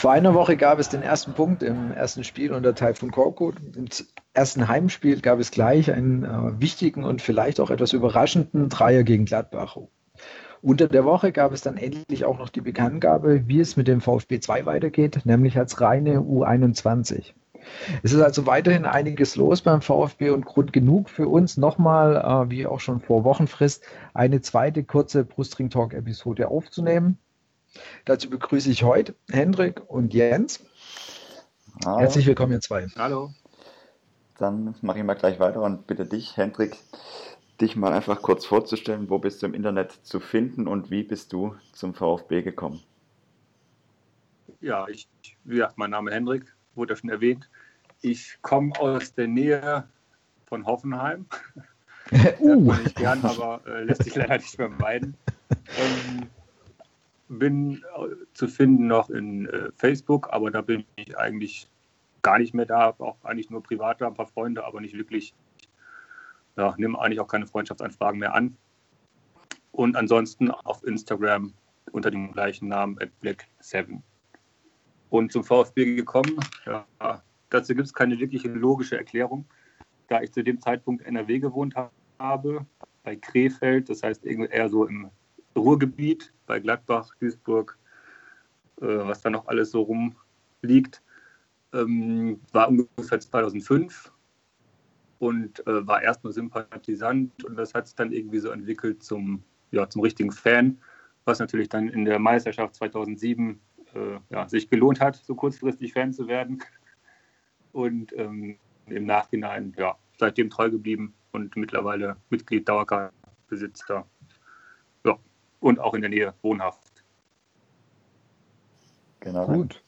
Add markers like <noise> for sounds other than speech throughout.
Vor einer Woche gab es den ersten Punkt im ersten Spiel unter Taifun Korkut. Im ersten Heimspiel gab es gleich einen äh, wichtigen und vielleicht auch etwas überraschenden Dreier gegen Gladbach. Unter der Woche gab es dann endlich auch noch die Bekanntgabe, wie es mit dem VfB 2 weitergeht, nämlich als reine U21. Es ist also weiterhin einiges los beim VfB und Grund genug für uns nochmal, äh, wie auch schon vor Wochenfrist, eine zweite kurze Brustring Talk Episode aufzunehmen. Dazu begrüße ich heute Hendrik und Jens. Hallo. Herzlich willkommen, ihr zwei. Hallo. Dann mache ich mal gleich weiter und bitte dich, Hendrik, dich mal einfach kurz vorzustellen. Wo bist du im Internet zu finden und wie bist du zum VfB gekommen? Ja, ich, wie gesagt, mein Name ist Hendrik, wurde ja schon erwähnt. Ich komme aus der Nähe von Hoffenheim. <laughs> uh. ich gern, aber äh, lässt sich leider nicht vermeiden. Ähm, bin äh, zu finden noch in äh, Facebook, aber da bin ich eigentlich gar nicht mehr da, auch eigentlich nur privat da, ein paar Freunde, aber nicht wirklich, ja, nehme eigentlich auch keine Freundschaftsanfragen mehr an. Und ansonsten auf Instagram unter dem gleichen Namen at Black7. Und zum VfB gekommen, ja, dazu gibt es keine wirkliche logische Erklärung, da ich zu dem Zeitpunkt NRW gewohnt habe, bei Krefeld, das heißt eher so im Ruhrgebiet, bei Gladbach, Duisburg, äh, was da noch alles so rumliegt, ähm, war ungefähr 2005 und äh, war erst nur Sympathisant und das hat sich dann irgendwie so entwickelt zum, ja, zum richtigen Fan, was natürlich dann in der Meisterschaft 2007 äh, ja, sich gelohnt hat, so kurzfristig Fan zu werden. Und ähm, im Nachhinein ja, seitdem treu geblieben und mittlerweile Mitglied Dauerkartenbesitzer und auch in der Nähe wohnhaft. Genau. Gut.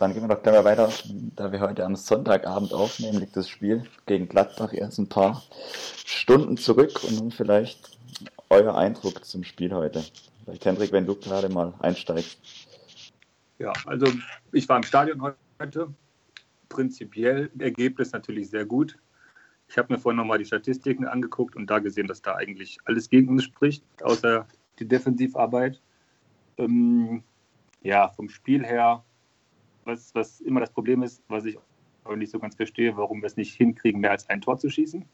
Dann gehen wir doch gleich mal weiter. Da wir heute am Sonntagabend aufnehmen, liegt das Spiel gegen Gladbach erst ein paar Stunden zurück und nun vielleicht euer Eindruck zum Spiel heute. Vielleicht Hendrik, wenn du gerade mal einsteigst. Ja, also ich war im Stadion heute. Prinzipiell Ergebnis natürlich sehr gut. Ich habe mir vorhin nochmal die Statistiken angeguckt und da gesehen, dass da eigentlich alles gegen uns spricht, außer die Defensivarbeit. Ähm, ja, vom Spiel her, was, was immer das Problem ist, was ich auch nicht so ganz verstehe, warum wir es nicht hinkriegen, mehr als ein Tor zu schießen.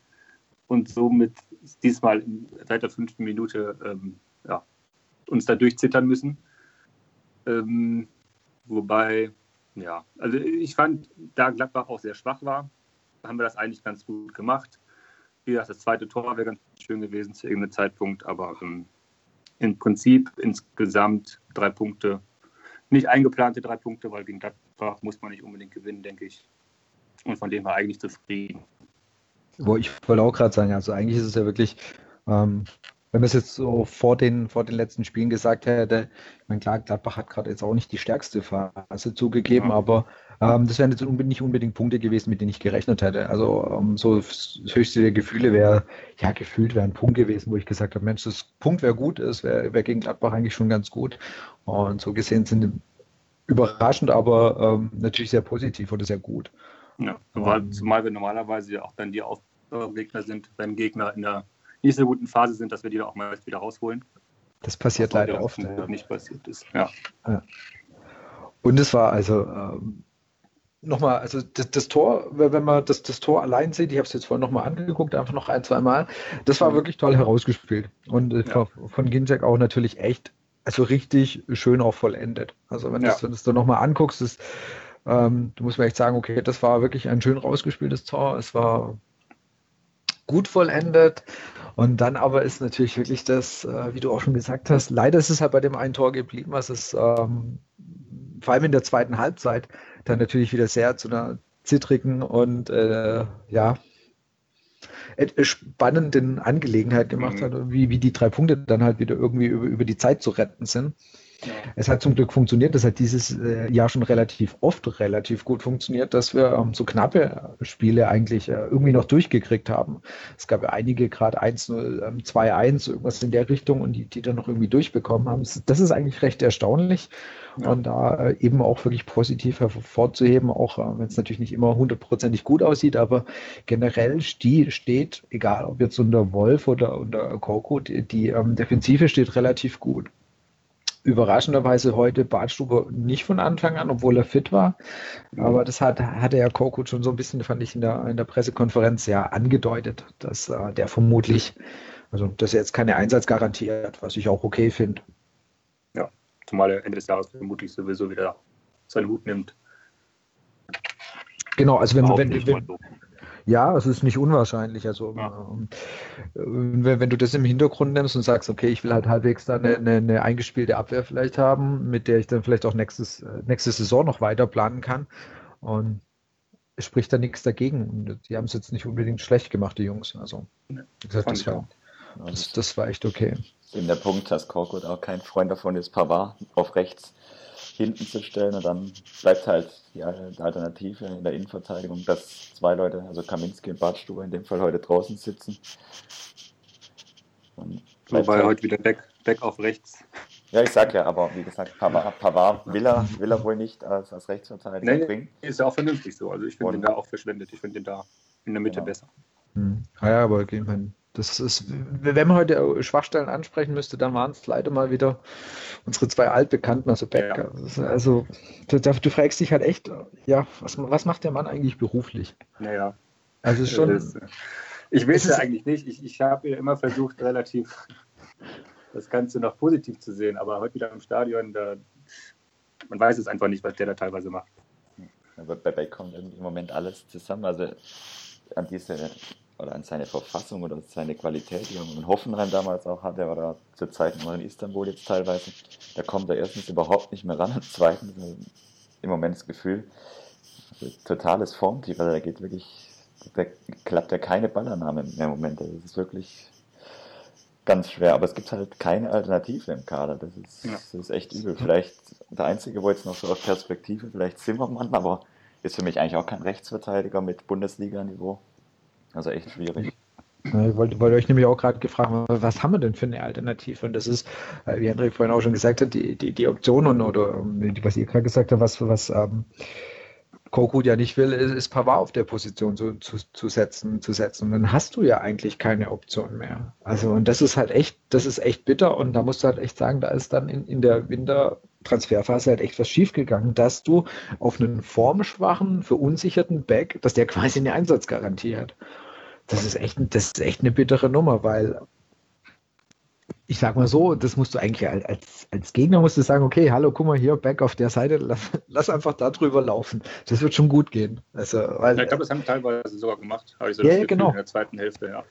Und somit diesmal seit der fünften Minute ähm, ja, uns da durchzittern müssen. Ähm, wobei, ja, also ich fand, da Gladbach auch sehr schwach war, haben wir das eigentlich ganz gut gemacht. Wie gesagt, das zweite Tor wäre ganz schön gewesen zu irgendeinem Zeitpunkt, aber ähm, im Prinzip insgesamt drei Punkte. Nicht eingeplante drei Punkte, weil gegen Gladbach muss man nicht unbedingt gewinnen, denke ich. Und von dem war eigentlich zufrieden. Wo ich wollte auch gerade sagen, also eigentlich ist es ja wirklich, ähm, wenn man es jetzt so vor den, vor den letzten Spielen gesagt hätte, ich meine, klar, Gladbach hat gerade jetzt auch nicht die stärkste Phase zugegeben, ja. aber ähm, das wären jetzt nicht unbedingt Punkte gewesen, mit denen ich gerechnet hätte. Also ähm, so das höchste der Gefühle wäre, ja, gefühlt wäre ein Punkt gewesen, wo ich gesagt habe, Mensch, das Punkt wäre gut, es wäre wär gegen Gladbach eigentlich schon ganz gut. Und so gesehen sind überraschend, aber ähm, natürlich sehr positiv oder sehr gut. Ja, zumal, zumal wir normalerweise auch dann die Aufgegner sind, wenn Gegner in der nicht so guten Phase sind, dass wir die auch mal wieder rausholen. Das passiert leider oft. Ja. Nicht passiert ist. Ja. ja. Und es war also ähm, nochmal, also das, das, Tor, wenn man das, das Tor allein sieht, ich habe es jetzt vorhin nochmal angeguckt, einfach noch ein, zwei Mal, das war mhm. wirklich toll herausgespielt. Und äh, ja. von Ginczek auch natürlich echt, also richtig schön auch vollendet. Also wenn, ja. das, wenn du es dann nochmal anguckst, ist, ähm, du musst mir echt sagen, okay, das war wirklich ein schön rausgespieltes Tor. Es war gut vollendet. Und dann aber ist natürlich wirklich das, äh, wie du auch schon gesagt hast, leider ist es halt bei dem einen Tor geblieben, was es ähm, vor allem in der zweiten Halbzeit dann natürlich wieder sehr zu einer zittrigen und äh, ja spannenden Angelegenheit gemacht mhm. hat, wie, wie die drei Punkte dann halt wieder irgendwie über, über die Zeit zu retten sind. Ja. Es hat zum Glück funktioniert. Das hat dieses äh, Jahr schon relativ oft relativ gut funktioniert, dass wir ähm, so knappe Spiele eigentlich äh, irgendwie noch durchgekriegt haben. Es gab ja einige, gerade 1-0, ähm, 2-1, irgendwas in der Richtung und die, die dann noch irgendwie durchbekommen haben. Das ist eigentlich recht erstaunlich. Ja. Und da äh, eben auch wirklich positiv hervorzuheben, auch wenn es natürlich nicht immer hundertprozentig gut aussieht, aber generell die steht, egal ob jetzt unter Wolf oder unter Koko, die, die ähm, Defensive steht relativ gut überraschenderweise heute Bartstuber nicht von Anfang an, obwohl er fit war. Aber das hat, hatte ja Korkut schon so ein bisschen, fand ich, in der, in der Pressekonferenz ja angedeutet, dass äh, der vermutlich, also dass er jetzt keine Einsatzgarantie hat, was ich auch okay finde. Ja, zumal er Ende des Jahres vermutlich sowieso wieder seinen Hut nimmt. Genau, also wenn, wenn, wenn, ja, es ist nicht unwahrscheinlich. Also ja. Ähm, wenn, wenn, du das im Hintergrund nimmst und sagst, okay, ich will halt halbwegs dann eine, eine, eine, eingespielte Abwehr vielleicht haben, mit der ich dann vielleicht auch nächstes, äh, nächste Saison noch weiter planen kann. Und es spricht da nichts dagegen. Und die haben es jetzt nicht unbedingt schlecht gemacht, die Jungs. Also, wie gesagt, das war, das, das war echt okay. In der Punkt, dass Korkut auch kein Freund davon ist, Pavard auf rechts hinten zu stellen und dann bleibt halt die Alternative in der Innenverteidigung, dass zwei Leute, also Kaminski und Badstuber in dem Fall heute draußen sitzen. Wobei halt, heute wieder Beck, Beck auf rechts. Ja, ich sag ja, aber wie gesagt, Pavard, Pavard will, er, will er wohl nicht als, als Rechtsverteidiger nee, bringen. Ist ja auch vernünftig so. Also ich finde ihn da auch verschwendet. Ich finde ihn da in der Mitte genau. besser. Hm. Ja, aber ich meine, das ist, wenn man heute Schwachstellen ansprechen müsste, dann waren es leider mal wieder unsere zwei Altbekannten, also Becker. Ja. Also du, du, fragst dich halt echt, ja, was, was macht der Mann eigentlich beruflich? Naja. Also ist schon. Ist, ich weiß ja eigentlich nicht. Ich, ich habe immer versucht, relativ das Ganze noch positiv zu sehen, aber heute wieder im Stadion, da, man weiß es einfach nicht, was der da teilweise macht. Aber bei Beck kommt im Moment alles zusammen. Also an diese oder an seine Verfassung oder seine Qualität, die er in Hoffenheim damals auch hatte, oder zur Zeit noch in Istanbul jetzt teilweise, da kommt er erstens überhaupt nicht mehr ran und zweitens im Moment das Gefühl, also totales Formtief, also da geht wirklich, da klappt ja keine Ballannahme mehr im Moment, das ist wirklich ganz schwer, aber es gibt halt keine Alternative im Kader, das ist, ja. das ist echt übel. Vielleicht der Einzige, wo jetzt noch so auf Perspektive, vielleicht Zimmermann, aber ist für mich eigentlich auch kein Rechtsverteidiger mit Bundesliga-Niveau. Also echt schwierig. Ich wollte, wollte euch nämlich auch gerade gefragt, was haben wir denn für eine Alternative? Und das ist, äh, wie Hendrik vorhin auch schon gesagt hat, die, die, die Optionen oder ähm, was ihr gerade gesagt habt, was, was ähm, Korkut ja nicht will, ist, ist Pavard auf der Position zu, zu, zu, setzen, zu setzen. Und dann hast du ja eigentlich keine Option mehr. Also, und das ist halt echt, das ist echt bitter. Und da musst du halt echt sagen, da ist dann in, in der Wintertransferphase halt echt was schiefgegangen, dass du auf einen formschwachen, verunsicherten Back, dass der quasi eine Einsatzgarantie hat das ist echt, das ist echt eine bittere Nummer, weil ich sag mal so, das musst du eigentlich als, als Gegner musst du sagen, okay, hallo, guck mal hier, back auf der Seite, lass, lass einfach da drüber laufen. Das wird schon gut gehen. Also, weil, ja, ich glaube, das haben teilweise sogar gemacht, habe ich so ja, genau. in der zweiten Hälfte, ja.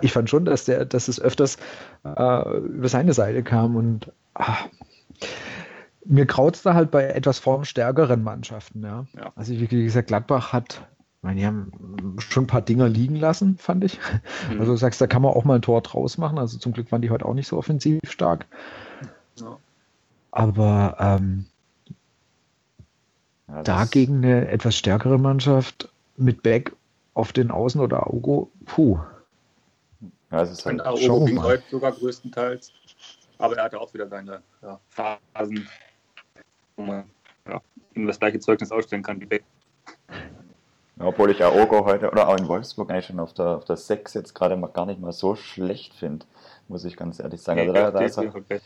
Ich fand schon, dass der, dass es öfters äh, über seine Seite kam und ah, mir kraut es da halt bei etwas formstärkeren Mannschaften, ja. ja. Also wie gesagt, Gladbach hat meine, die haben schon ein paar Dinger liegen lassen, fand ich. Mhm. Also du sagst, da kann man auch mal ein Tor draus machen. Also zum Glück waren die heute auch nicht so offensiv stark. Ja. Aber ähm, ja, dagegen eine etwas stärkere Mannschaft mit Beck auf den Außen oder Augo, puh. Ja, es ist halt Augo ging heute sogar größtenteils. Aber er hatte auch wieder seine ja, Phasen, man ja, ihm das gleiche Zeugnis ausstellen kann wie Beck. Obwohl ich Aogo heute oder auch in Wolfsburg eigentlich schon auf der, auf der 6 jetzt gerade mal gar nicht mal so schlecht finde, muss ich ganz ehrlich sagen. Also da, da, er,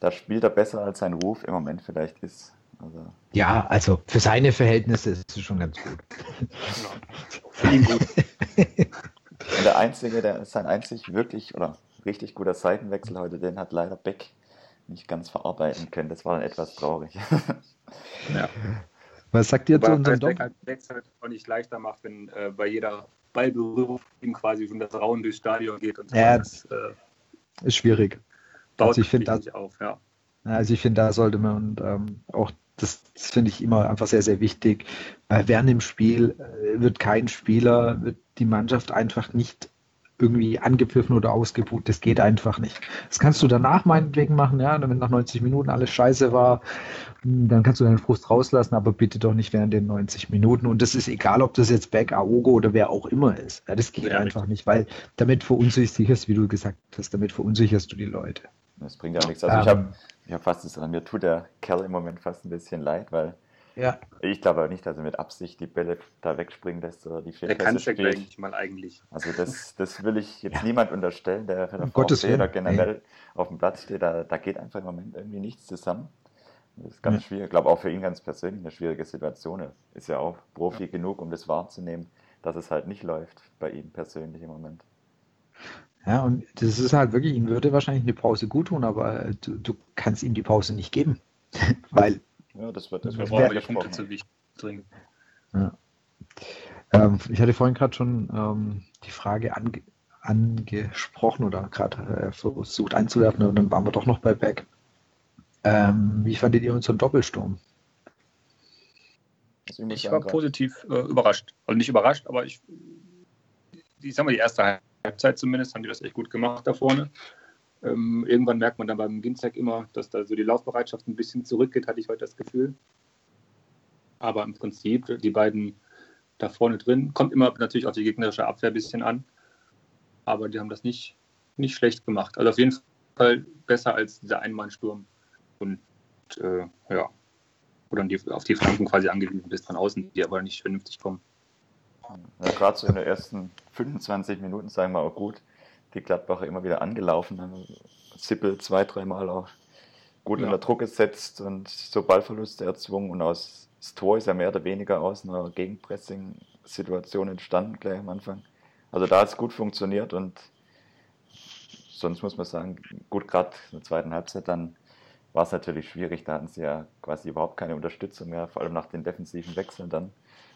da, spielt er besser als sein Ruf im Moment vielleicht ist. Also. Ja, also für seine Verhältnisse ist es schon ganz gut. Für ihn gut. <laughs> Und der einzige, der sein einzig wirklich oder richtig guter Seitenwechsel heute, den hat leider Beck nicht ganz verarbeiten können. Das war dann etwas traurig. <laughs> Ja. Was sagt ihr zu unserem Dom? Halt auch nicht leichter macht, wenn äh, bei jeder Ballberührung ihm quasi schon das Rauen durchs Stadion geht. Und so ja, das, äh, ist schwierig. Baut also ich finde das, auf, ja. Also ich finde, da sollte man und ähm, auch das, das finde ich immer einfach sehr, sehr wichtig. Weil während dem Spiel äh, wird kein Spieler, wird die Mannschaft einfach nicht irgendwie angepfiffen oder ausgebucht. Das geht einfach nicht. Das kannst du danach meinetwegen machen, ja, wenn nach 90 Minuten alles scheiße war, hm, dann kannst du deinen Frust rauslassen, aber bitte doch nicht während den 90 Minuten. Und das ist egal, ob das jetzt Beck, Aogo oder wer auch immer ist. Ja, das geht ja, einfach richtig. nicht, weil damit verunsicherst, wie du gesagt hast, damit verunsicherst du die Leute. Das bringt ja nichts. Also ähm, ich habe ich hab fast das, mir tut der Kerl im Moment fast ein bisschen leid, weil ja. Ich glaube nicht, dass er mit Absicht die Bälle da wegspringen lässt oder die Der kann es eigentlich mal eigentlich. Also das, <laughs> das will ich jetzt ja. niemand unterstellen, der für den VfB oder generell Ey. auf dem Platz steht. Da, da geht einfach im Moment irgendwie nichts zusammen. Das ist ganz ja. schwierig. Ich glaube auch für ihn ganz persönlich eine schwierige Situation. Er ist ja auch Profi ja. genug, um das wahrzunehmen, dass es halt nicht läuft bei ihm persönlich im Moment. Ja, und das ist halt wirklich, ihm würde wahrscheinlich eine Pause gut tun, aber du, du kannst ihm die Pause nicht geben. <laughs> Weil ja, das wird, das wir die Punkte zu wichtig dringend. Ja. Ähm, ich hatte vorhin gerade schon ähm, die Frage ange angesprochen oder gerade äh, versucht einzuwerfen und dann waren wir doch noch bei Beck. Ähm, wie fandet ihr unseren Doppelsturm? Ich war positiv äh, überrascht. Also nicht überrascht, aber ich, ich sag mal, die erste Halbzeit zumindest haben die das echt gut gemacht da vorne. Ähm, irgendwann merkt man dann beim Ginzek immer, dass da so die Laufbereitschaft ein bisschen zurückgeht, hatte ich heute das Gefühl. Aber im Prinzip, die beiden da vorne drin, kommt immer natürlich auf die gegnerische Abwehr ein bisschen an. Aber die haben das nicht, nicht schlecht gemacht. Also auf jeden Fall besser als dieser Einmannsturm. Und äh, ja, wo dann die, auf die Flanken quasi angewiesen bist von außen, die aber nicht vernünftig kommen. Ja, Gerade so in den ersten 25 Minuten, sagen wir auch gut, die Gladbacher immer wieder angelaufen, haben Sippel zwei, dreimal auch gut ja. unter Druck gesetzt und so Ballverluste erzwungen und aus das Tor ist ja mehr oder weniger aus einer Gegenpressing-Situation entstanden gleich am Anfang. Also da hat es gut funktioniert und sonst muss man sagen, gut, gerade in der zweiten Halbzeit dann war es natürlich schwierig. Da hatten sie ja quasi überhaupt keine Unterstützung mehr, vor allem nach den defensiven Wechseln dann.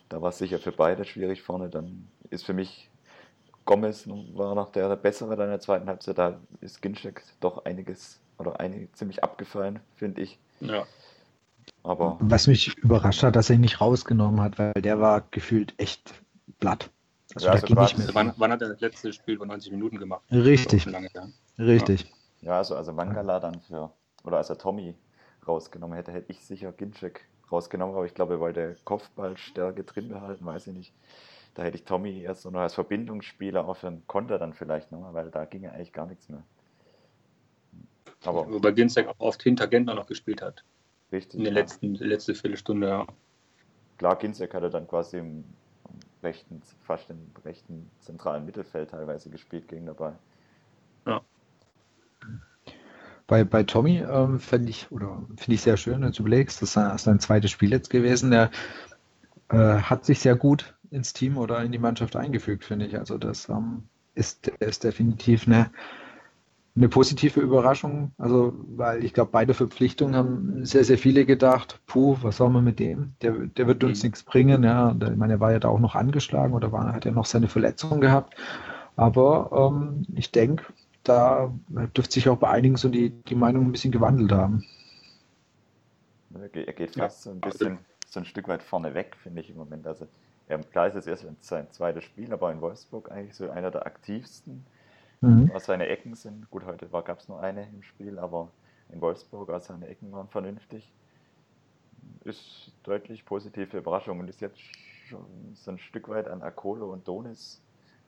Da war es sicher für beide schwierig vorne. Dann ist für mich Gomez war noch der, bessere dann in der zweiten Halbzeit. Da ist Ginczek doch einiges oder einige ziemlich abgefallen, finde ich. Ja. Aber Was mich überrascht hat, dass er ihn nicht rausgenommen hat, weil der war gefühlt echt platt. Also ja, da also nicht mehr wann, wann, hat er das letzte Spiel von 90 Minuten gemacht? Richtig. Lange, ja. Richtig. Ja, also, also Mangala dann für, oder als er Tommy rausgenommen hätte, hätte ich sicher Ginczek rausgenommen, aber ich glaube, er wollte Kopfballstärke drin behalten, weiß ich nicht. Da hätte ich Tommy erst noch als Verbindungsspieler einen Konter dann vielleicht noch, weil da ging ja eigentlich gar nichts mehr. Aber Wobei Ginzek auch oft hinter Gentner noch gespielt hat. Richtig. In der ja. letzten letzte Viertelstunde, ja. Klar, Ginzek hatte dann quasi im rechten, fast im rechten zentralen Mittelfeld teilweise gespielt gegen dabei. Ja. Bei, bei Tommy ähm, finde ich, oder finde ich sehr schön, wenn du überlegst, das ist sein zweites Spiel jetzt gewesen. Der äh, hat sich sehr gut ins Team oder in die Mannschaft eingefügt, finde ich. Also das ähm, ist, ist definitiv eine, eine positive Überraschung. Also, weil ich glaube, beide Verpflichtungen haben sehr, sehr viele gedacht, puh, was soll man mit dem? Der, der wird uns mhm. nichts bringen. Ja, ich meine, er war ja da auch noch angeschlagen oder war, hat ja noch seine Verletzung gehabt. Aber ähm, ich denke, da dürfte sich auch bei einigen so die, die Meinung ein bisschen gewandelt haben. Er geht fast so ein bisschen so ein Stück weit vorne weg, finde ich im Moment. Also ja, klar ist es erst sein zweites Spiel, aber in Wolfsburg eigentlich so einer der aktivsten, mhm. was seine Ecken sind. Gut, heute gab es nur eine im Spiel, aber in Wolfsburg, also seine Ecken waren vernünftig. Ist deutlich positive Überraschung und ist jetzt schon so ein Stück weit an Akolo und Donis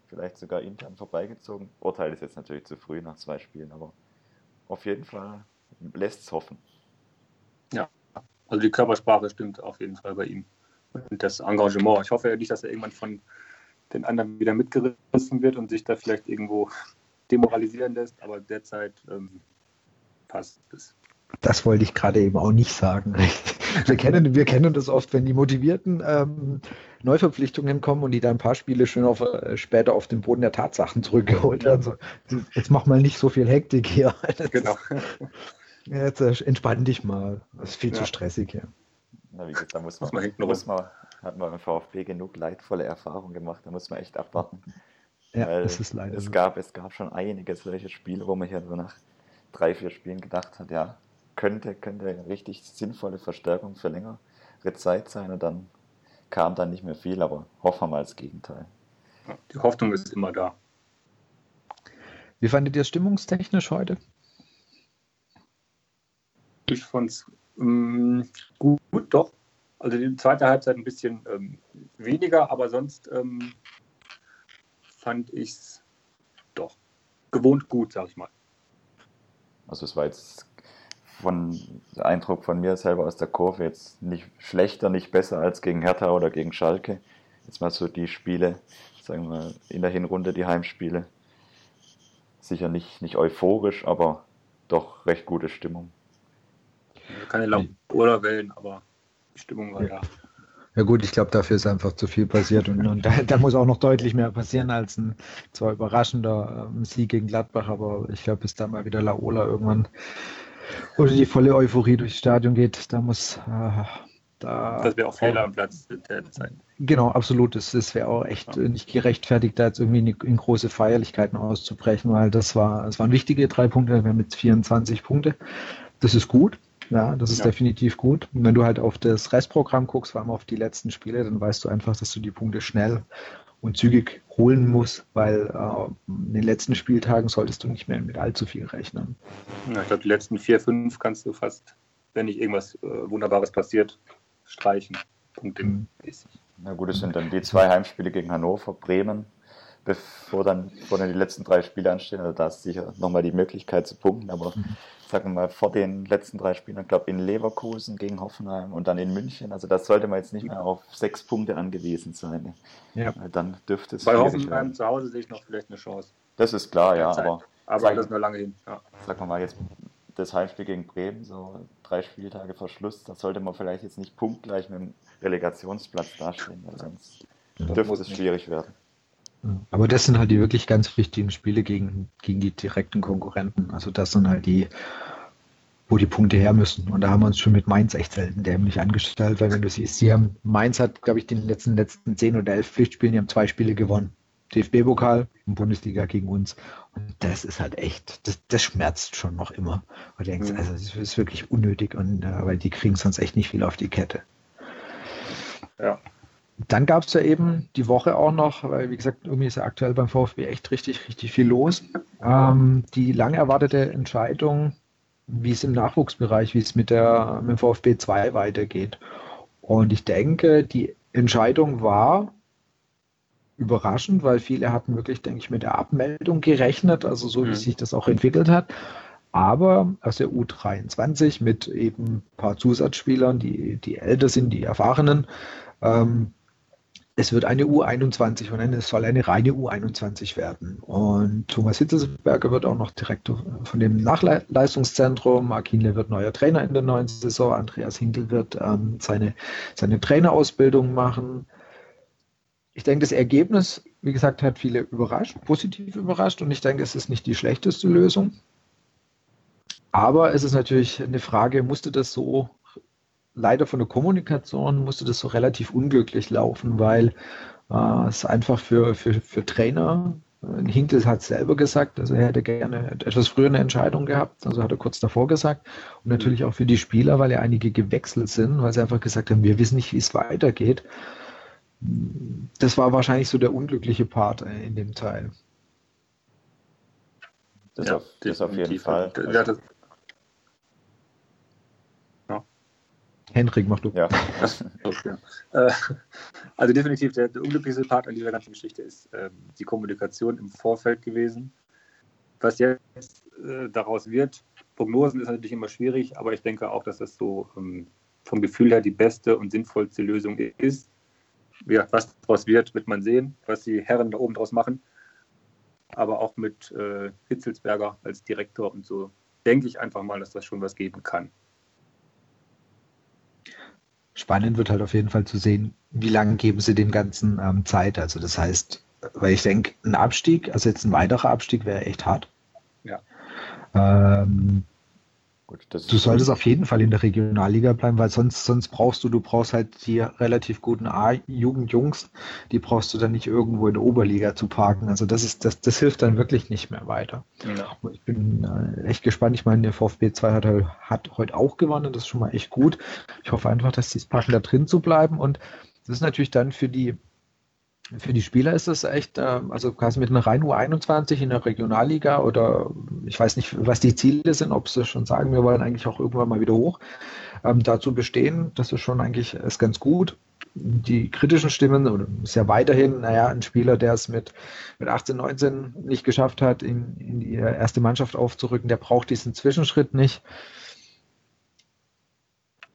vielleicht sogar intern vorbeigezogen. Urteil ist jetzt natürlich zu früh nach zwei Spielen, aber auf jeden Fall lässt es hoffen. Ja, also die Körpersprache stimmt auf jeden Fall bei ihm und das Engagement. Ich hoffe ja nicht, dass er irgendwann von den anderen wieder mitgerissen wird und sich da vielleicht irgendwo demoralisieren lässt, aber derzeit ähm, passt es. Das wollte ich gerade eben auch nicht sagen. <laughs> Wir kennen, wir kennen das oft, wenn die motivierten ähm, Neuverpflichtungen kommen und die dann ein paar Spiele schön auf, äh, später auf den Boden der Tatsachen zurückgeholt werden. Also, jetzt mach mal nicht so viel Hektik hier. <laughs> genau. Jetzt äh, entspann dich mal. Das ist viel ja. zu stressig hier. Na, wie gesagt, da muss man, muss man, hinten muss man hat man im VfB genug leidvolle Erfahrungen gemacht, da muss man echt abwarten. Ja, Weil das ist leider es so. gab, es gab schon einige solche Spiele, wo man hier so nach drei, vier Spielen gedacht hat, ja, könnte, könnte eine richtig sinnvolle Verstärkung für längere Zeit sein und dann kam dann nicht mehr viel, aber hoffen wir mal das Gegenteil. Die Hoffnung ist immer da. Wie fandet ihr es stimmungstechnisch heute? Ich fand es ähm, gut, doch. Also die zweite Halbzeit ein bisschen ähm, weniger, aber sonst ähm, fand ich es doch gewohnt gut, sag ich mal. Also es war jetzt von Eindruck von mir selber aus der Kurve jetzt nicht schlechter, nicht besser als gegen Hertha oder gegen Schalke. Jetzt mal so die Spiele, sagen wir in der Hinrunde die Heimspiele. Sicher nicht, nicht euphorisch, aber doch recht gute Stimmung. Keine Laura-Wellen, aber die Stimmung war ja. da. Ja gut, ich glaube, dafür ist einfach zu viel passiert und, und <laughs> da, da, muss auch noch deutlich mehr passieren als ein zwar überraschender ähm, Sieg gegen Gladbach, aber ich glaube, bis da mal wieder Laola irgendwann oder die volle Euphorie durchs Stadion geht, da muss äh, da das wäre auch Fehler am Platz Zeit. Genau, absolut. Das, das wäre auch echt ja. nicht gerechtfertigt, da jetzt irgendwie in, in, große Feierlichkeiten auszubrechen, weil das war, es waren wichtige drei Punkte, wir haben jetzt 24 Punkte. Das ist gut. Ja, das ist ja. definitiv gut. Und wenn du halt auf das Restprogramm guckst, vor allem auf die letzten Spiele, dann weißt du einfach, dass du die Punkte schnell und zügig holen musst, weil äh, in den letzten Spieltagen solltest du nicht mehr mit allzu viel rechnen. Ja, ich glaube, die letzten vier, fünf kannst du fast, wenn nicht irgendwas äh, Wunderbares passiert, streichen. Punkte. Mhm. Na gut, es sind dann die zwei Heimspiele gegen Hannover, Bremen, bevor dann, bevor dann die letzten drei Spiele anstehen. Also da ist sicher nochmal die Möglichkeit zu punkten, aber mhm sagen wir mal, vor den letzten drei Spielen, ich glaube in Leverkusen gegen Hoffenheim und dann in München. Also das sollte man jetzt nicht mehr auf sechs Punkte angewiesen sein. Ja. Dann dürfte es. Bei Hoffenheim werden. zu Hause sehe ich noch vielleicht eine Chance. Das ist klar, ja. Aber, aber sagen, das ist noch lange hin. Ja. Sagen wir mal jetzt das Heimspiel gegen Bremen, so drei Spieltage vor Schluss, da sollte man vielleicht jetzt nicht punktgleich mit dem Relegationsplatz dastehen, weil sonst dürfte es schwierig werden. Aber das sind halt die wirklich ganz wichtigen Spiele gegen, gegen die direkten Konkurrenten. Also das sind halt die, wo die Punkte her müssen. Und da haben wir uns schon mit Mainz echt selten dämlich angestellt, weil wenn du siehst, sie haben, Mainz hat, glaube ich, den letzten, letzten zehn oder elf Pflichtspielen, die haben zwei Spiele gewonnen. DFB-Pokal und Bundesliga gegen uns. Und das ist halt echt, das, das schmerzt schon noch immer. Und du denkst, mhm. also das ist wirklich unnötig und äh, weil die kriegen sonst echt nicht viel auf die Kette. Ja. Dann gab es ja eben die Woche auch noch, weil wie gesagt, irgendwie ist ja aktuell beim VfB echt richtig, richtig viel los. Ähm, die lang erwartete Entscheidung, wie es im Nachwuchsbereich, wie es mit, der, mit dem VfB 2 weitergeht. Und ich denke, die Entscheidung war überraschend, weil viele hatten wirklich, denke ich, mit der Abmeldung gerechnet, also so wie mhm. sich das auch entwickelt hat. Aber aus der U23 mit eben ein paar Zusatzspielern, die, die älter sind, die erfahrenen, ähm, es wird eine U21 und es soll eine reine U21 werden. Und Thomas Hitzesberger wird auch noch Direktor von dem Nachleistungszentrum. Mark Hinle wird neuer Trainer in der neuen Saison. Andreas Hinkel wird ähm, seine, seine Trainerausbildung machen. Ich denke, das Ergebnis, wie gesagt, hat viele überrascht, positiv überrascht. Und ich denke, es ist nicht die schlechteste Lösung. Aber es ist natürlich eine Frage, musste das so leider von der Kommunikation musste das so relativ unglücklich laufen, weil äh, es einfach für, für, für Trainer, äh, Hinkel hat selber gesagt, also er hätte gerne etwas früher eine Entscheidung gehabt, also hat er kurz davor gesagt. Und natürlich auch für die Spieler, weil ja einige gewechselt sind, weil sie einfach gesagt haben, wir wissen nicht, wie es weitergeht. Das war wahrscheinlich so der unglückliche Part in dem Teil. Das, ja, auf, das auf jeden Fall. Ja, das, Henrik, mach du. Ja. <laughs> okay. Äh, also definitiv der, der, unglücklichste Part an dieser ganzen Geschichte ist äh, die Kommunikation im Vorfeld gewesen. Was jetzt äh, daraus wird, Prognosen ist natürlich immer schwierig, aber ich denke auch, dass das so ähm, vom Gefühl her die beste und sinnvollste Lösung ist. Ja, was daraus wird, wird man sehen, was die Herren da oben draus machen. Aber auch mit äh, Hitzelsberger als Direktor und so denke ich einfach mal, dass das schon was geben kann spannend wird halt auf jeden Fall zu sehen, wie lange geben sie dem Ganzen ähm, Zeit. Also das heißt, weil ich denke, ein Abstieg, also jetzt ein weiterer Abstieg wäre echt hart. Ja. Ähm, Gut, du solltest auf jeden Fall in der Regionalliga bleiben, weil sonst, sonst brauchst du, du brauchst halt die relativ guten A-Jugendjungs, die brauchst du dann nicht irgendwo in der Oberliga zu parken. Also das ist, das, das hilft dann wirklich nicht mehr weiter. Ja. Ich bin äh, echt gespannt. Ich meine, der VfB 2 hat, hat heute auch gewonnen, das ist schon mal echt gut. Ich hoffe einfach, dass die es packen, da drin zu bleiben. Und das ist natürlich dann für die für die Spieler ist das echt, ähm, also quasi mit einer rein U21 in der Regionalliga oder ich weiß nicht, was die Ziele sind, ob sie schon sagen, wir wollen eigentlich auch irgendwann mal wieder hoch, ähm, dazu bestehen, das ist schon eigentlich ist ganz gut. Die kritischen Stimmen, ist ja weiterhin, naja, ein Spieler, der es mit, mit 18, 19 nicht geschafft hat, in, in die erste Mannschaft aufzurücken, der braucht diesen Zwischenschritt nicht.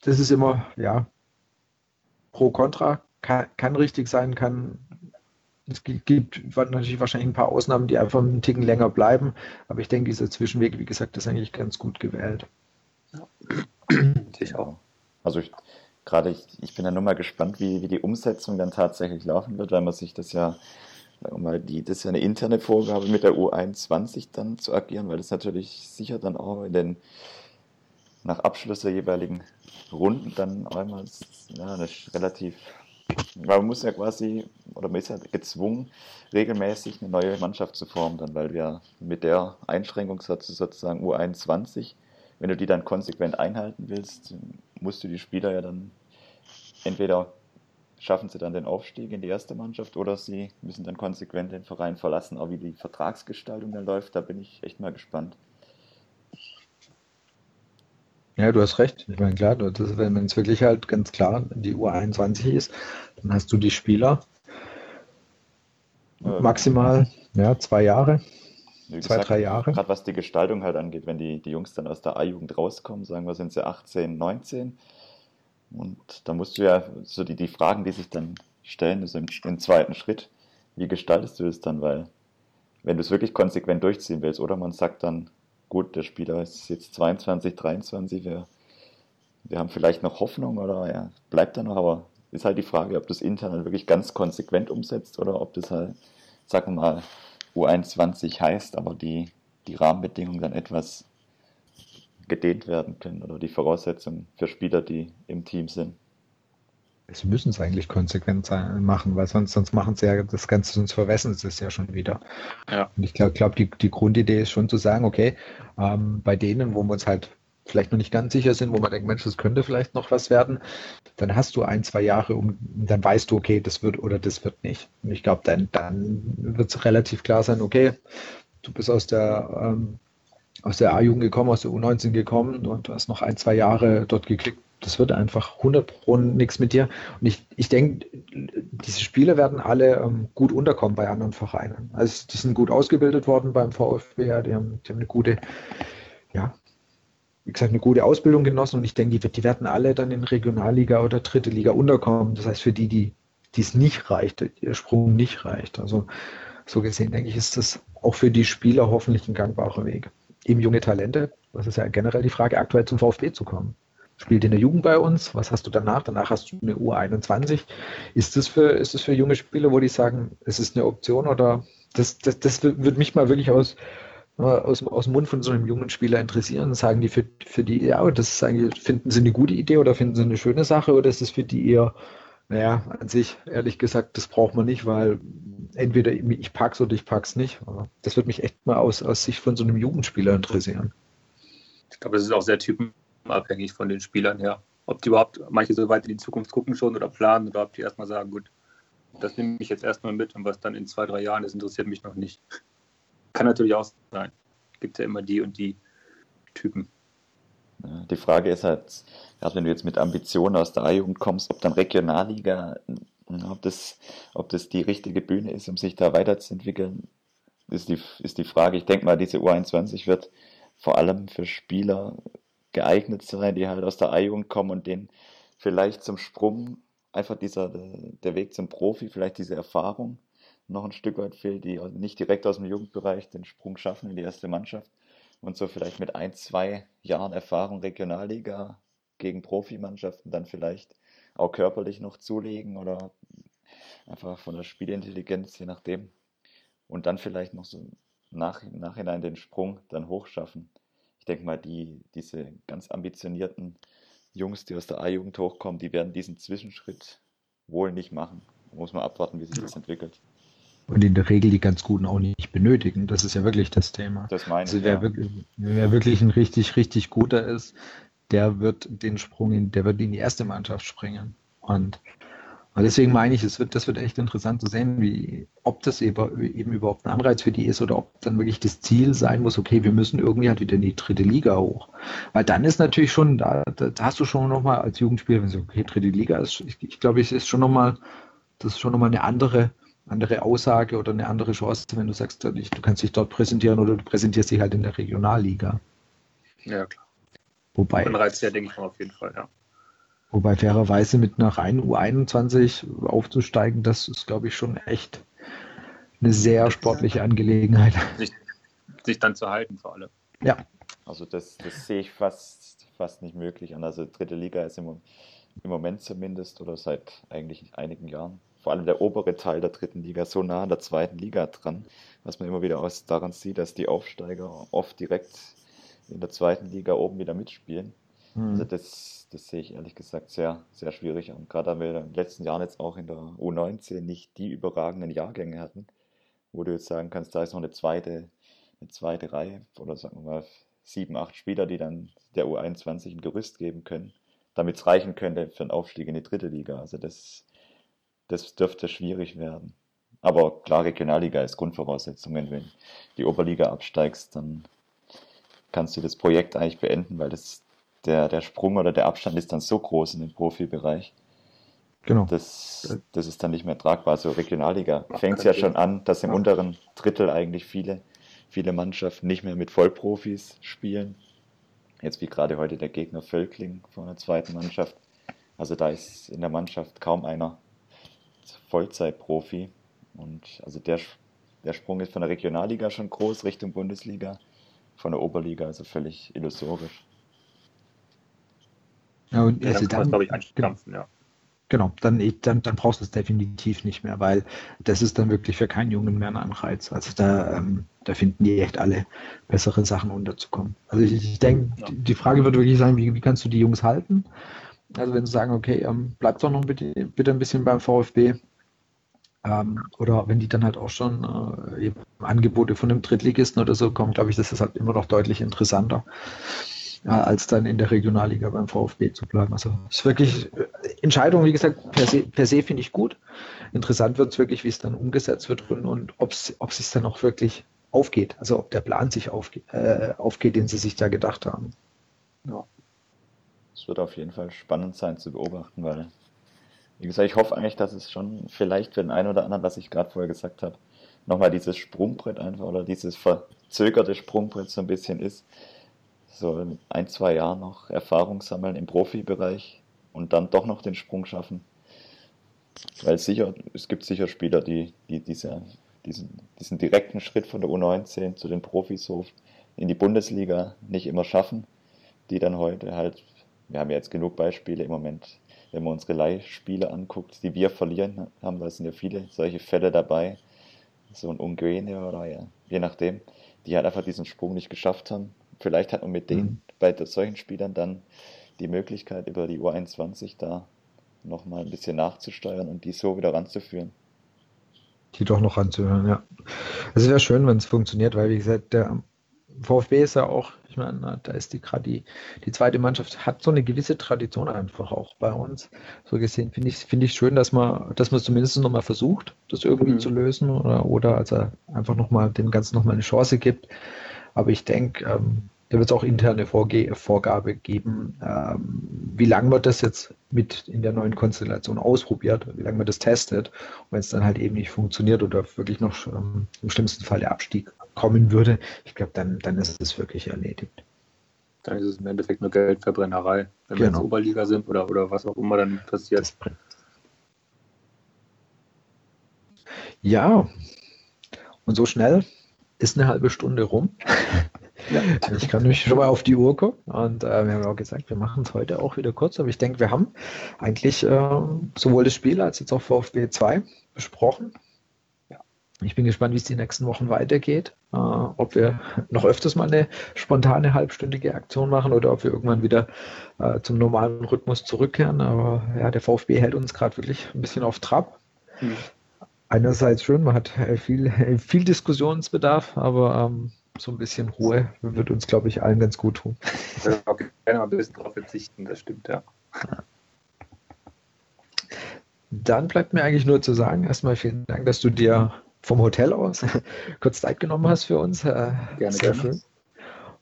Das ist immer, ja, pro kontra, kann, kann richtig sein, kann es gibt natürlich wahrscheinlich ein paar Ausnahmen, die einfach einen Ticken länger bleiben, aber ich denke, dieser Zwischenweg, wie gesagt, ist eigentlich ganz gut gewählt. Ja. Ich auch. Also ich, gerade ich, ich bin ja nur mal gespannt, wie, wie die Umsetzung dann tatsächlich laufen wird, weil man sich das ja, mal, die, das ist ja eine interne Vorgabe mit der U21 dann zu agieren, weil das natürlich sicher dann auch in den nach Abschluss der jeweiligen Runden dann einmal ja, eine relativ man muss ja quasi, oder man ist ja gezwungen, regelmäßig eine neue Mannschaft zu formen, dann, weil wir mit der Einschränkung sozusagen U21, wenn du die dann konsequent einhalten willst, musst du die Spieler ja dann entweder schaffen sie dann den Aufstieg in die erste Mannschaft oder sie müssen dann konsequent den Verein verlassen. Aber wie die Vertragsgestaltung dann läuft, da bin ich echt mal gespannt. Ja, du hast recht. Ich meine, klar, das, wenn es wirklich halt ganz klar die U21 ist, dann hast du die Spieler äh, maximal ja, zwei Jahre, zwei, gesagt, drei Jahre. Gerade was die Gestaltung halt angeht, wenn die, die Jungs dann aus der A-Jugend rauskommen, sagen wir, sind sie 18, 19. Und da musst du ja so die, die Fragen, die sich dann stellen, also im, im zweiten Schritt, wie gestaltest du es dann? Weil, wenn du es wirklich konsequent durchziehen willst, oder man sagt dann, gut, der Spieler ist jetzt 22, 23, wir, wir haben vielleicht noch Hoffnung oder ja, bleibt er noch, aber ist halt die Frage, ob das intern wirklich ganz konsequent umsetzt oder ob das halt, sagen wir mal, U21 heißt, aber die, die Rahmenbedingungen dann etwas gedehnt werden können oder die Voraussetzungen für Spieler, die im Team sind. Sie müssen es eigentlich konsequent sein, machen, weil sonst, sonst machen sie ja das Ganze, sonst verwässern sie es ja schon wieder. Ja. Und ich glaube, glaub, die, die Grundidee ist schon zu sagen, okay, ähm, bei denen, wo wir uns halt vielleicht noch nicht ganz sicher sind, wo man denkt, Mensch, das könnte vielleicht noch was werden, dann hast du ein, zwei Jahre, um, dann weißt du, okay, das wird oder das wird nicht. Und ich glaube, dann, dann wird es relativ klar sein, okay, du bist aus der ähm, aus der A-Jugend gekommen, aus der U19 gekommen und du hast noch ein, zwei Jahre dort geklickt das wird einfach 100 Pro nichts mit dir. Und ich, ich denke, diese Spieler werden alle ähm, gut unterkommen bei anderen Vereinen. Also die sind gut ausgebildet worden beim VfB, die haben, die haben eine gute, ja, wie gesagt, eine gute Ausbildung genossen und ich denke, die, die werden alle dann in Regionalliga oder dritte Liga unterkommen. Das heißt, für die, die es nicht reicht, der Sprung nicht reicht. Also so gesehen, denke ich, ist das auch für die Spieler hoffentlich ein gangbarer Weg. Eben junge Talente, das ist ja generell die Frage, aktuell zum VfB zu kommen spielt in der Jugend bei uns. Was hast du danach? Danach hast du eine U21. Ist das für, ist das für junge Spieler, wo die sagen, es ist eine Option oder das, das, das würde mich mal wirklich aus, aus, aus dem Mund von so einem jungen Spieler interessieren. Sagen die für, für die, ja, das ist eigentlich, finden sie eine gute Idee oder finden sie eine schöne Sache oder ist es für die eher, naja, an sich, ehrlich gesagt, das braucht man nicht, weil entweder ich pack's oder ich pack's nicht. Das würde mich echt mal aus, aus Sicht von so einem Jugendspieler interessieren. Ich glaube, das ist auch sehr typen abhängig von den Spielern her. Ob die überhaupt, manche so weit in die Zukunft gucken schon oder planen oder ob die erstmal sagen, gut, das nehme ich jetzt erstmal mit und was dann in zwei, drei Jahren ist, interessiert mich noch nicht. Kann natürlich auch sein. Gibt ja immer die und die Typen. Die Frage ist halt, gerade wenn du jetzt mit Ambitionen aus der A-Jugend kommst, ob dann Regionalliga, ob das, ob das die richtige Bühne ist, um sich da weiterzuentwickeln, ist die, ist die Frage. Ich denke mal, diese U21 wird vor allem für Spieler geeignet sein, die halt aus der A-Jugend kommen und denen vielleicht zum Sprung einfach dieser, der Weg zum Profi, vielleicht diese Erfahrung noch ein Stück weit fehlt, die nicht direkt aus dem Jugendbereich den Sprung schaffen in die erste Mannschaft und so vielleicht mit ein, zwei Jahren Erfahrung Regionalliga gegen Profimannschaften dann vielleicht auch körperlich noch zulegen oder einfach von der Spielintelligenz, je nachdem. Und dann vielleicht noch so nach, im Nachhinein den Sprung dann hochschaffen denke mal, die, diese ganz ambitionierten Jungs, die aus der A-Jugend hochkommen, die werden diesen Zwischenschritt wohl nicht machen. Muss man abwarten, wie sich das entwickelt. Und in der Regel die ganz Guten auch nicht benötigen. Das ist ja wirklich das Thema. Das meine also ich. Wer, ja. wirklich, wer wirklich ein richtig, richtig guter ist, der wird den Sprung in, der wird in die erste Mannschaft springen. Und Und deswegen meine ich, es wird, das wird echt interessant zu sehen, wie, ob das eben, eben überhaupt ein Anreiz für die ist oder ob dann wirklich das Ziel sein muss, okay, wir müssen irgendwie halt wieder in die dritte Liga hoch. Weil dann ist natürlich schon, da, da hast du schon nochmal als Jugendspieler, wenn du okay, dritte Liga ist, ich, ich glaube, es ist schon nochmal, das ist schon nochmal eine andere, andere Aussage oder eine andere Chance, wenn du sagst, du kannst dich dort präsentieren oder du präsentierst dich halt in der Regionalliga. Ja, klar. Wobei. Anreiz ja, denke ich mal, auf jeden Fall, ja. Wobei fairerweise mit nach rein U21 aufzusteigen, das ist, glaube ich, schon echt eine sehr sportliche Angelegenheit. Sich, sich dann zu halten vor allem. Ja. Also das, das sehe ich fast, fast nicht möglich an. Also dritte Liga ist im, im Moment zumindest oder seit eigentlich einigen Jahren vor allem der obere Teil der dritten Liga so nah an der zweiten Liga dran, was man immer wieder aus daran sieht, dass die Aufsteiger oft direkt in der zweiten Liga oben wieder mitspielen. Mhm. Also das, das sehe ich ehrlich gesagt sehr, sehr schwierig an. Gerade da wir in den letzten Jahren jetzt auch in der U19 nicht die überragenden Jahrgänge hatten, wo du jetzt sagen kannst, da ist noch eine zweite, eine zweite Reihe oder sagen wir mal sieben, acht Spieler, die dann der U21 ein Gerüst geben können, damit es reichen könnte für einen Aufstieg in die dritte Liga. Also das, das dürfte schwierig werden. Aber klar, Regionalliga ist Grundvoraussetzung. Wenn die Oberliga absteigst, dann kannst du das Projekt eigentlich beenden, weil das der, der Sprung oder der Abstand ist dann so groß in dem Profibereich. Genau. Das, das ist dann nicht mehr tragbar. Also Regionalliga fängt es ja schon an, dass im unteren Drittel eigentlich viele, viele Mannschaften nicht mehr mit Vollprofis spielen. Jetzt wie gerade heute der Gegner Völkling von der zweiten Mannschaft. Also da ist in der Mannschaft kaum einer Vollzeitprofi. Und also der, der Sprung ist von der Regionalliga schon groß Richtung Bundesliga, von der Oberliga also völlig illusorisch. Ja, und also dann, glaube ich, einstampfen, ja. Genau, dann, dann, dann brauchst du es definitiv nicht mehr, weil das ist dann wirklich für keinen Jungen mehr ein Anreiz. Also da, ähm, da finden die echt alle bessere Sachen unterzukommen. Also ich, ich denke, ja. die Frage wird wirklich sein, wie, wie kannst du die Jungs halten? Also wenn sie sagen, okay, ähm, bleibt doch noch bitte, bitte ein bisschen beim VfB. Ähm, oder wenn die dann halt auch schon äh, Angebote von einem Drittligisten oder so kommen, glaube ich, das ist halt immer noch deutlich interessanter als dann in der Regionalliga beim VfB zu bleiben. Also es ist wirklich äh, Entscheidung, wie gesagt, per se, per se finde ich gut. Interessant wird es wirklich, wie es dann umgesetzt wird und, und ob es sich dann auch wirklich aufgeht. Also ob der Plan sich aufge, äh, aufgeht, den sie sich da gedacht haben. Ja. Es wird auf jeden Fall spannend sein zu beobachten, weil, wie gesagt, ich hoffe eigentlich, dass es schon vielleicht für den einen oder anderen, was ich gerade vorher gesagt habe, nochmal dieses Sprungbrett einfach oder dieses verzögerte Sprungbrett so ein bisschen ist so in ein, zwei Jahren noch Erfahrung sammeln im Profibereich und dann doch noch den Sprung schaffen. Weil sicher, es gibt sicher Spieler, die, die diese, diesen, diesen direkten Schritt von der U19 zu den Profis so in die Bundesliga nicht immer schaffen, die dann heute halt, wir haben ja jetzt genug Beispiele im Moment, wenn man unsere Leihspiele anguckt, die wir verlieren haben, da sind ja viele solche Fälle dabei, so ein Unguene oder ja, je nachdem, die halt einfach diesen Sprung nicht geschafft haben Vielleicht hat man mit denen, mhm. bei solchen Spielern dann die Möglichkeit, über die U21 da nochmal ein bisschen nachzusteuern und die so wieder ranzuführen. Die doch noch ranzuhören, ja. Es wäre schön, wenn es funktioniert, weil, wie gesagt, der VfB ist ja auch, ich meine, da ist die gerade die, die zweite Mannschaft, hat so eine gewisse Tradition einfach auch bei uns. So gesehen finde ich, finde ich schön, dass man, dass man zumindest nochmal versucht, das irgendwie mhm. zu lösen oder, oder also einfach nochmal dem Ganzen nochmal eine Chance gibt. Aber ich denke, ähm, da wird es auch interne Vorge Vorgabe geben, ähm, wie lange man das jetzt mit in der neuen Konstellation ausprobiert, wie lange man das testet. Und wenn es dann halt eben nicht funktioniert oder wirklich noch ähm, im schlimmsten Fall der Abstieg kommen würde, ich glaube, dann, dann ist es wirklich erledigt. Dann ist es im Endeffekt nur Geldverbrennerei, wenn genau. wir jetzt Oberliga sind oder, oder was auch immer dann passiert. Ja, und so schnell ist eine halbe Stunde rum. <laughs> Ja. Ich kann nämlich schon mal auf die Uhr gucken und äh, wir haben auch gesagt, wir machen es heute auch wieder kurz, aber ich denke, wir haben eigentlich äh, sowohl das Spiel als jetzt auch VfB 2 besprochen. Ja. Ich bin gespannt, wie es die nächsten Wochen weitergeht, äh, ob wir noch öfters mal eine spontane halbstündige Aktion machen oder ob wir irgendwann wieder äh, zum normalen Rhythmus zurückkehren. Aber ja, der VfB hält uns gerade wirklich ein bisschen auf Trab. Mhm einerseits schön, man hat äh, viel, <laughs> viel Diskussionsbedarf, aber ähm, so ein bisschen Ruhe wird uns, glaube ich, allen ganz gut tun. Ja, gerne mal ein bisschen darauf verzichten, das stimmt, ja. dann bleibt mir eigentlich nur zu sagen, erstmal vielen Dank, dass du dir vom Hotel aus <laughs> kurz Zeit genommen hast für uns. Äh, gerne, Sehr gerne. schön.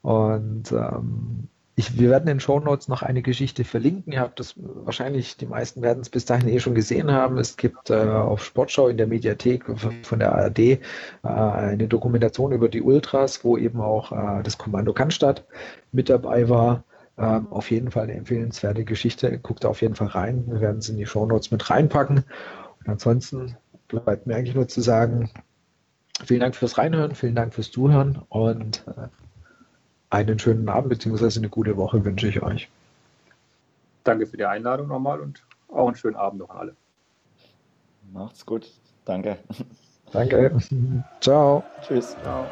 Und ähm, ich, wir werden in Show Notes noch eine Geschichte verlinken. Ihr habt das wahrscheinlich, die meisten werden es bis dahin eh schon gesehen haben. Es gibt äh, auf Sportschau in der Mediathek von der ARD äh, eine Dokumentation über die Ultras, wo eben auch äh, das Kommando Cannstatt mit dabei war. Ähm, auf jeden Fall eine empfehlenswerte Geschichte. Guckt auf jeden Fall rein. Wir werden es in die Show Notes mit reinpacken. Und ansonsten bleibt mir eigentlich nur zu sagen, vielen Dank fürs Reinhören, vielen Dank fürs Zuhören und äh, einen schönen Abend bzw. eine gute Woche wünsche ich euch. Danke für die Einladung nochmal und auch einen schönen Abend noch an alle. Macht's gut. Danke. Danke. <laughs> Ciao. Tschüss. Ciao.